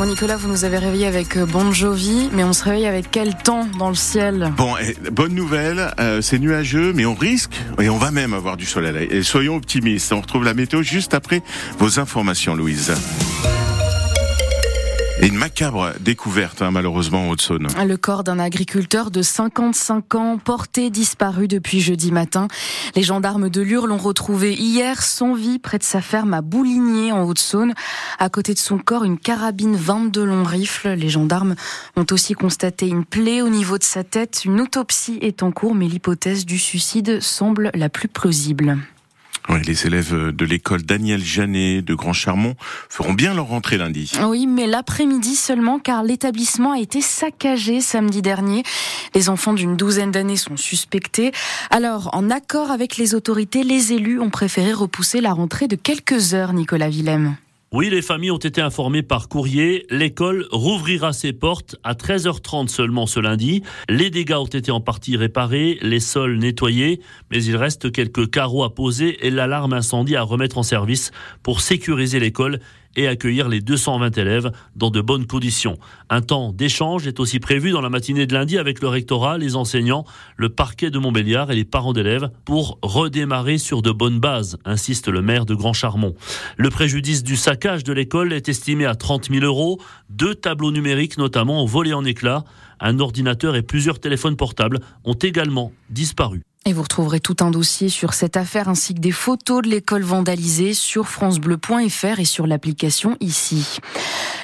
Bon Nicolas, vous nous avez réveillé avec euh, Bon Jovi, mais on se réveille avec quel temps dans le ciel? Bon, eh, bonne nouvelle, euh, c'est nuageux, mais on risque, et on va même avoir du soleil. Soyons optimistes, on retrouve la météo juste après vos informations, Louise. Et une macabre découverte, hein, malheureusement, en Haute-Saône. Le corps d'un agriculteur de 55 ans, porté disparu depuis jeudi matin. Les gendarmes de Lure l'ont retrouvé hier sans vie près de sa ferme à Bouligné, en Haute-Saône. À côté de son corps, une carabine 22 longs rifles. Les gendarmes ont aussi constaté une plaie au niveau de sa tête. Une autopsie est en cours, mais l'hypothèse du suicide semble la plus plausible les élèves de l'école Daniel Janet de Grand Charmont feront bien leur rentrée lundi. Oui, mais l'après-midi seulement car l'établissement a été saccagé samedi dernier. Les enfants d'une douzaine d'années sont suspectés. Alors, en accord avec les autorités, les élus ont préféré repousser la rentrée de quelques heures, Nicolas Willem. Oui, les familles ont été informées par courrier. L'école rouvrira ses portes à 13h30 seulement ce lundi. Les dégâts ont été en partie réparés, les sols nettoyés, mais il reste quelques carreaux à poser et l'alarme incendie à remettre en service pour sécuriser l'école et accueillir les 220 élèves dans de bonnes conditions. Un temps d'échange est aussi prévu dans la matinée de lundi avec le rectorat, les enseignants, le parquet de Montbéliard et les parents d'élèves pour redémarrer sur de bonnes bases, insiste le maire de Grand Charmont. Le préjudice du saccage de l'école est estimé à 30 000 euros. Deux tableaux numériques notamment ont volé en éclats. Un ordinateur et plusieurs téléphones portables ont également disparu. Et vous retrouverez tout un dossier sur cette affaire ainsi que des photos de l'école vandalisée sur francebleu.fr et sur l'application ici.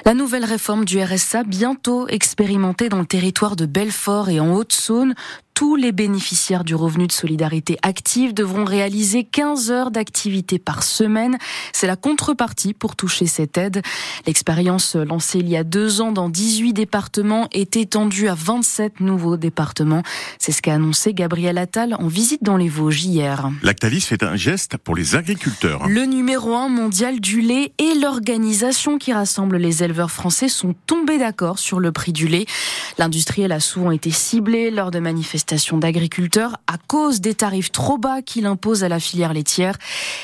La nouvelle réforme du RSA bientôt expérimentée dans le territoire de Belfort et en Haute-Saône tous les bénéficiaires du revenu de solidarité active devront réaliser 15 heures d'activité par semaine. C'est la contrepartie pour toucher cette aide. L'expérience lancée il y a deux ans dans 18 départements est étendue à 27 nouveaux départements. C'est ce qu'a annoncé Gabriel Attal en visite dans les Vosges hier. Lactalis fait un geste pour les agriculteurs. Le numéro un mondial du lait et l'organisation qui rassemble les éleveurs français sont tombés d'accord sur le prix du lait. L'industriel a souvent été ciblé lors de manifestations d'agriculteurs à cause des tarifs trop bas qu'il impose à la filière laitière.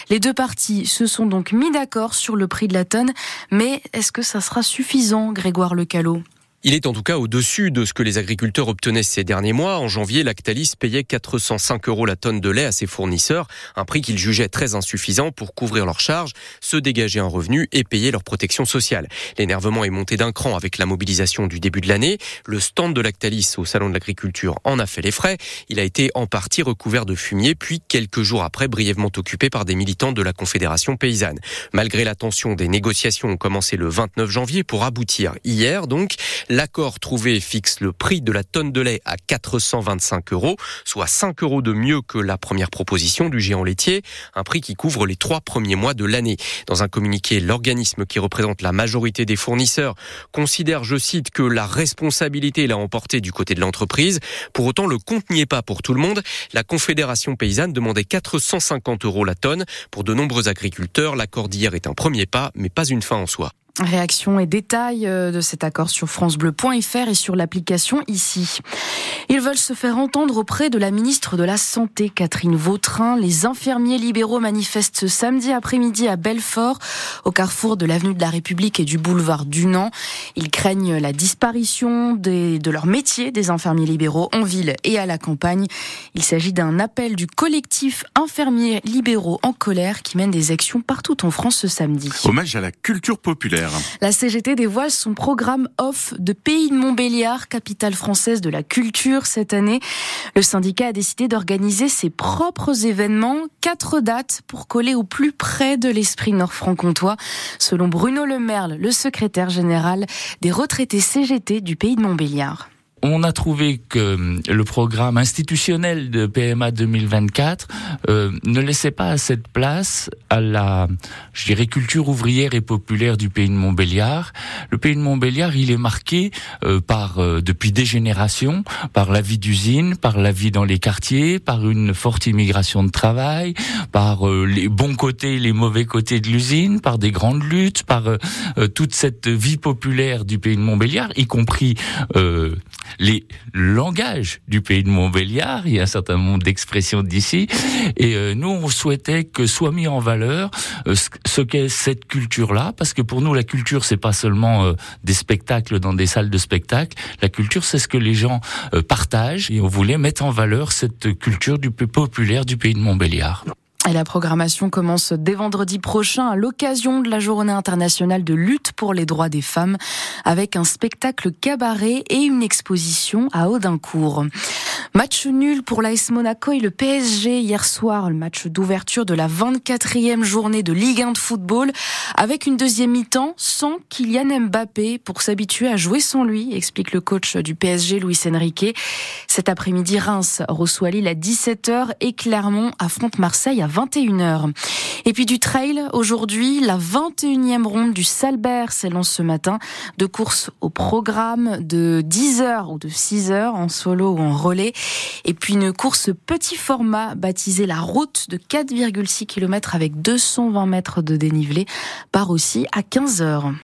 Les deux parties se sont donc mis d'accord sur le prix de la tonne, mais est-ce que ça sera suffisant, Grégoire Lecalot? Il est en tout cas au-dessus de ce que les agriculteurs obtenaient ces derniers mois. En janvier, Lactalis payait 405 euros la tonne de lait à ses fournisseurs, un prix qu'ils jugeaient très insuffisant pour couvrir leurs charges, se dégager un revenu et payer leur protection sociale. L'énervement est monté d'un cran avec la mobilisation du début de l'année. Le stand de Lactalis au Salon de l'Agriculture en a fait les frais. Il a été en partie recouvert de fumier, puis quelques jours après brièvement occupé par des militants de la Confédération paysanne. Malgré la tension, des négociations ont commencé le 29 janvier pour aboutir hier donc. L'accord trouvé fixe le prix de la tonne de lait à 425 euros, soit 5 euros de mieux que la première proposition du géant laitier, un prix qui couvre les trois premiers mois de l'année. Dans un communiqué, l'organisme qui représente la majorité des fournisseurs considère, je cite, que la responsabilité l'a emporté du côté de l'entreprise. Pour autant, le compte n'y est pas pour tout le monde. La Confédération paysanne demandait 450 euros la tonne. Pour de nombreux agriculteurs, l'accord d'hier est un premier pas, mais pas une fin en soi. Réaction et détails euh, de cet accord sur francebleu.fr et sur l'application ici. Ils veulent se faire entendre auprès de la ministre de la Santé, Catherine Vautrin. Les infirmiers libéraux manifestent ce samedi après-midi à Belfort, au carrefour de l'avenue de la République et du boulevard Dunant. Ils craignent la disparition de leur métier des infirmiers libéraux en ville et à la campagne. Il s'agit d'un appel du collectif infirmiers libéraux en colère qui mène des actions partout en France ce samedi. Hommage à la culture populaire. La CGT dévoile son programme off de Pays de Montbéliard, capitale française de la culture cette année. Le syndicat a décidé d'organiser ses propres événements, quatre dates pour coller au plus près de l'esprit nord-franc-comtois. Selon Bruno Lemerle, le secrétaire général des retraités CGT du Pays de Montbéliard on a trouvé que hum, le programme institutionnel de PMA 2024 euh, ne laissait pas assez de place à la, je dirais, culture ouvrière et populaire du pays de Montbéliard. Le pays de Montbéliard, il est marqué euh, par, euh, depuis des générations, par la vie d'usine, par la vie dans les quartiers, par une forte immigration de travail, par les bons côtés, les mauvais côtés de l'usine, par des grandes luttes, par toute cette vie populaire du pays de Montbéliard, y compris les langages du pays de Montbéliard. Il y a un certain nombre d'expressions d'ici. Et euh, nous, on souhaitait que soit mis en valeur euh, ce qu'est cette culture-là, parce que pour nous, la culture, c'est pas seulement euh, des spectacles dans des salles de spectacle. La culture, c'est ce que les gens partagent. Et on voulait mettre en valeur cette culture du populaire du pays de Montbéliard. Et la programmation commence dès vendredi prochain à l'occasion de la journée internationale de lutte pour les droits des femmes avec un spectacle cabaret et une exposition à Audincourt. Match nul pour l'AS Monaco et le PSG hier soir, le match d'ouverture de la 24e journée de Ligue 1 de football, avec une deuxième mi-temps sans Kylian Mbappé pour s'habituer à jouer sans lui, explique le coach du PSG Luis Enrique. Cet après-midi, Reims reçoit Lille à 17h et Clermont affronte Marseille à 21h. Et puis du trail, aujourd'hui, la 21e ronde du Salbert s'élance ce matin, de course au programme de 10h ou de 6h en solo ou en relais. Et puis une course petit format baptisée la route de 4,6 km avec 220 mètres de dénivelé part aussi à 15 heures.